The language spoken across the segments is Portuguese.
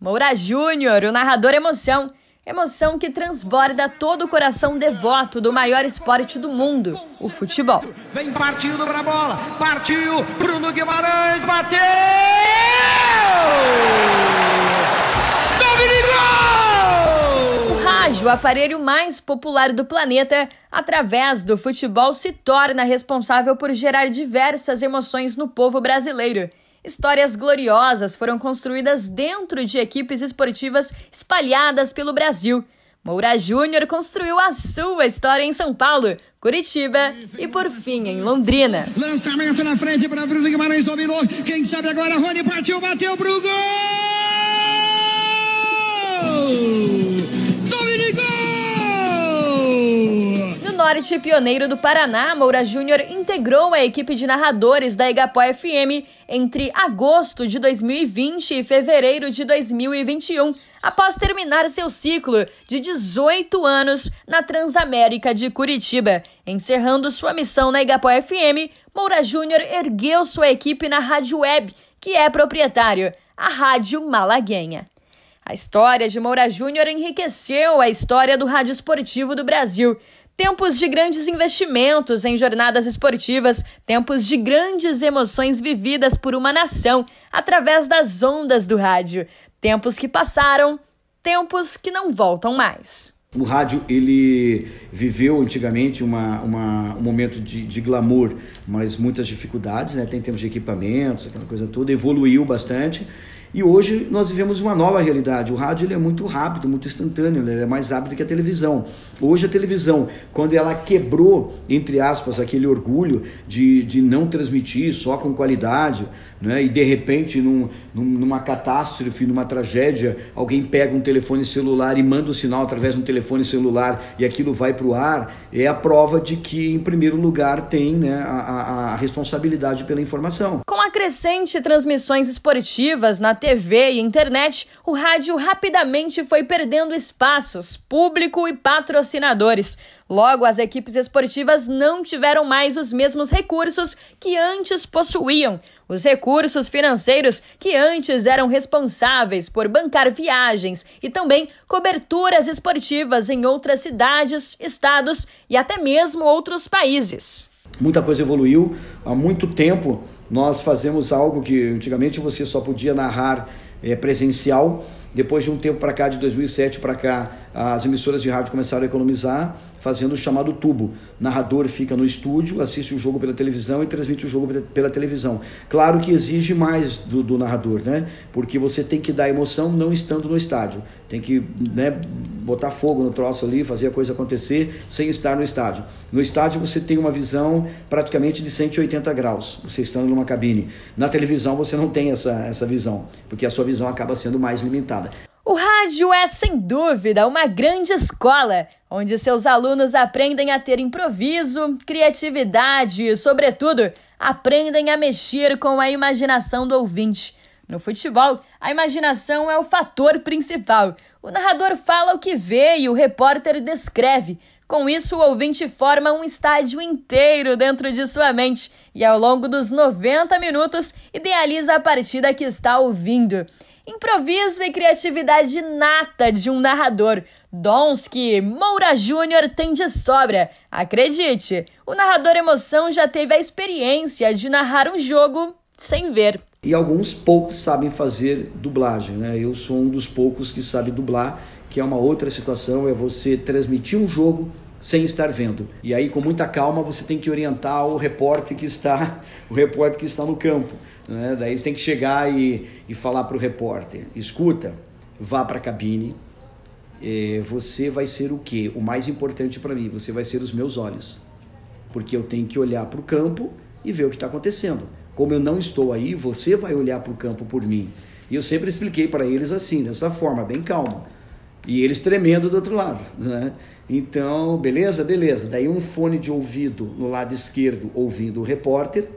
Moura Júnior, o narrador emoção. Emoção que transborda todo o coração devoto do maior esporte do mundo, o futebol. Vem partindo pra bola, partiu, Bruno Guimarães bateu! O rádio, o aparelho mais popular do planeta, através do futebol se torna responsável por gerar diversas emoções no povo brasileiro. Histórias gloriosas foram construídas dentro de equipes esportivas espalhadas pelo Brasil. Moura Júnior construiu a sua história em São Paulo, Curitiba e, por fim, em Londrina. Lançamento na frente para Bruno Guimarães, dominou. Quem sabe agora, Rony partiu, bateu pro gol! Norte pioneiro do Paraná, Moura Júnior integrou a equipe de narradores da Igapó FM entre agosto de 2020 e fevereiro de 2021, após terminar seu ciclo de 18 anos na Transamérica de Curitiba. Encerrando sua missão na Igapó FM, Moura Júnior ergueu sua equipe na Rádio Web, que é proprietário, a Rádio Malaguenha. A história de Moura Júnior enriqueceu a história do rádio esportivo do Brasil. Tempos de grandes investimentos em jornadas esportivas, tempos de grandes emoções vividas por uma nação através das ondas do rádio. Tempos que passaram, tempos que não voltam mais. O rádio ele viveu antigamente uma, uma, um momento de, de glamour, mas muitas dificuldades, né? Tem termos de equipamentos, aquela coisa toda, evoluiu bastante e hoje nós vivemos uma nova realidade. O rádio ele é muito rápido, muito instantâneo, ele é mais rápido que a televisão. Hoje a televisão, quando ela quebrou, entre aspas, aquele orgulho de, de não transmitir só com qualidade, né? e de repente num, numa catástrofe, numa tragédia, alguém pega um telefone celular e manda o um sinal através de um telefone celular e aquilo vai para o ar, é a prova de que, em primeiro lugar, tem né, a, a, a responsabilidade pela informação. Com a crescente transmissões esportivas na TV e internet, o rádio rapidamente foi perdendo espaços, público e patrocinadores. Logo, as equipes esportivas não tiveram mais os mesmos recursos que antes possuíam. Os recursos financeiros que antes eram responsáveis por bancar viagens e também coberturas esportivas em outras cidades, estados e até mesmo outros países. Muita coisa evoluiu. Há muito tempo nós fazemos algo que antigamente você só podia narrar é, presencial. Depois de um tempo para cá, de 2007 para cá, as emissoras de rádio começaram a economizar, fazendo o chamado tubo. narrador fica no estúdio, assiste o jogo pela televisão e transmite o jogo pela televisão. Claro que exige mais do, do narrador, né? Porque você tem que dar emoção não estando no estádio. Tem que né, botar fogo no troço ali, fazer a coisa acontecer sem estar no estádio. No estádio você tem uma visão praticamente de 180 graus, você estando numa cabine. Na televisão você não tem essa, essa visão, porque a sua visão acaba sendo mais limitada. O rádio é, sem dúvida, uma grande escola, onde seus alunos aprendem a ter improviso, criatividade e, sobretudo, aprendem a mexer com a imaginação do ouvinte. No futebol, a imaginação é o fator principal. O narrador fala o que vê e o repórter descreve. Com isso, o ouvinte forma um estádio inteiro dentro de sua mente e, ao longo dos 90 minutos, idealiza a partida que está ouvindo improviso e criatividade nata de um narrador. Dons que Moura Júnior tem de sobra. Acredite, o narrador emoção já teve a experiência de narrar um jogo sem ver. E alguns poucos sabem fazer dublagem, né? Eu sou um dos poucos que sabe dublar, que é uma outra situação, é você transmitir um jogo sem estar vendo. E aí com muita calma você tem que orientar o repórter que está, o repórter que está no campo. Né? Daí você tem que chegar e, e falar para o repórter: escuta, vá para a cabine. É, você vai ser o que? O mais importante para mim, você vai ser os meus olhos. Porque eu tenho que olhar para o campo e ver o que está acontecendo. Como eu não estou aí, você vai olhar para o campo por mim. E eu sempre expliquei para eles assim, dessa forma, bem calma. E eles tremendo do outro lado. Né? Então, beleza? Beleza. Daí um fone de ouvido no lado esquerdo ouvindo o repórter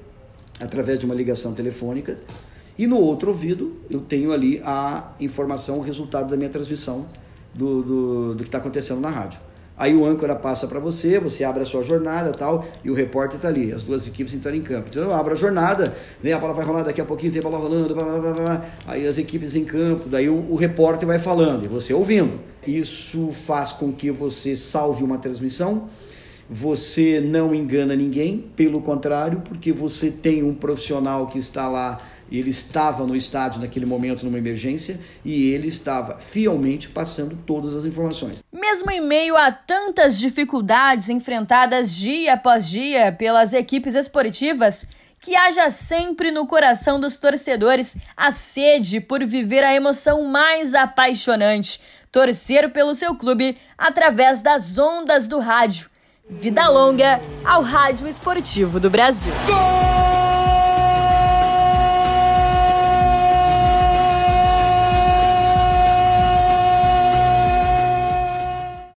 através de uma ligação telefônica, e no outro ouvido eu tenho ali a informação, o resultado da minha transmissão do, do, do que está acontecendo na rádio. Aí o âncora passa para você, você abre a sua jornada tal, e o repórter está ali, as duas equipes entrando em campo. Então eu abro a jornada, vem a bola vai rolar daqui a pouquinho, tem a bola rolando, blá, blá, blá, aí as equipes em campo, daí o, o repórter vai falando e você ouvindo. Isso faz com que você salve uma transmissão, você não engana ninguém, pelo contrário, porque você tem um profissional que está lá, ele estava no estádio naquele momento numa emergência e ele estava fielmente passando todas as informações. Mesmo em meio a tantas dificuldades enfrentadas dia após dia pelas equipes esportivas, que haja sempre no coração dos torcedores a sede por viver a emoção mais apaixonante, torcer pelo seu clube através das ondas do rádio Vida longa ao Rádio Esportivo do Brasil. Gol!